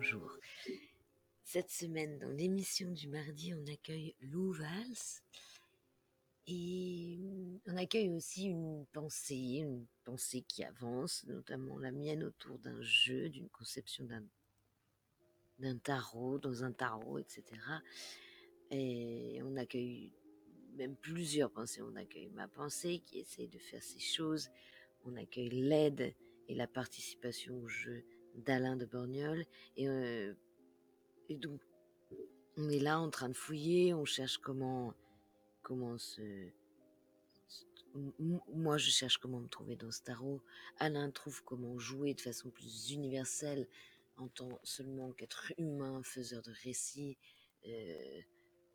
bonjour. Cette semaine, dans l'émission du mardi, on accueille Lou Valls et on accueille aussi une pensée, une pensée qui avance, notamment la mienne autour d'un jeu, d'une conception d'un d'un tarot, dans un tarot, etc. Et on accueille même plusieurs pensées. On accueille ma pensée qui essaye de faire ces choses. On accueille l'aide et la participation au jeu d'Alain de Borgnol. Et, euh, et, donc, on est là en train de fouiller, on cherche comment, comment se... Moi, je cherche comment me trouver dans ce tarot. Alain trouve comment jouer de façon plus universelle en tant seulement qu'être humain, faiseur de récits euh,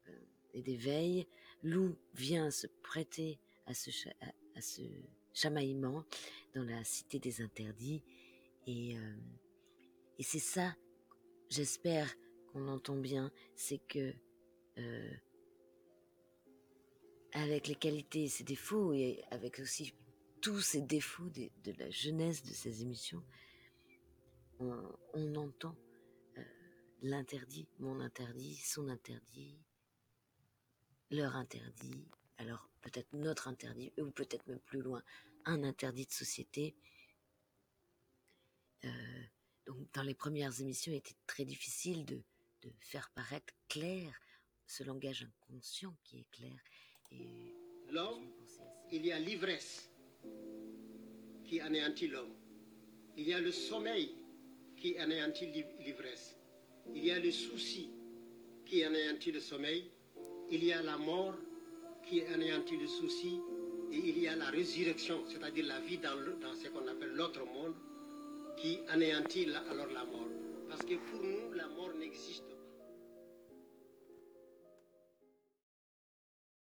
euh, et d'éveil. Lou vient se prêter à ce, à, chamaillement dans la cité des interdits. Et, et c'est ça, j'espère qu'on entend bien, c'est que euh, avec les qualités et ses défauts, et avec aussi tous ces défauts de, la jeunesse de ces émissions, on, on entend euh, l'interdit, mon interdit, son interdit, leur interdit, alors peut-être notre interdit, ou peut-être même plus loin, un interdit de société. Euh, donc dans les premières émissions, il était très difficile de, de faire paraître clair ce langage inconscient qui est clair. Et l'homme, il y a l'ivresse qui anéantit l'homme. Il y a le sommeil qui anéantit l'ivresse. Il y a le souci qui anéantit le sommeil. Il y a la mort qui anéantit le souci. Et il y a la résurrection, c'est-à-dire la vie dans, le, dans ce qu'on appelle l'autre monde, qui anéantit alors la mort. Parce que pour nous, la mort n'existe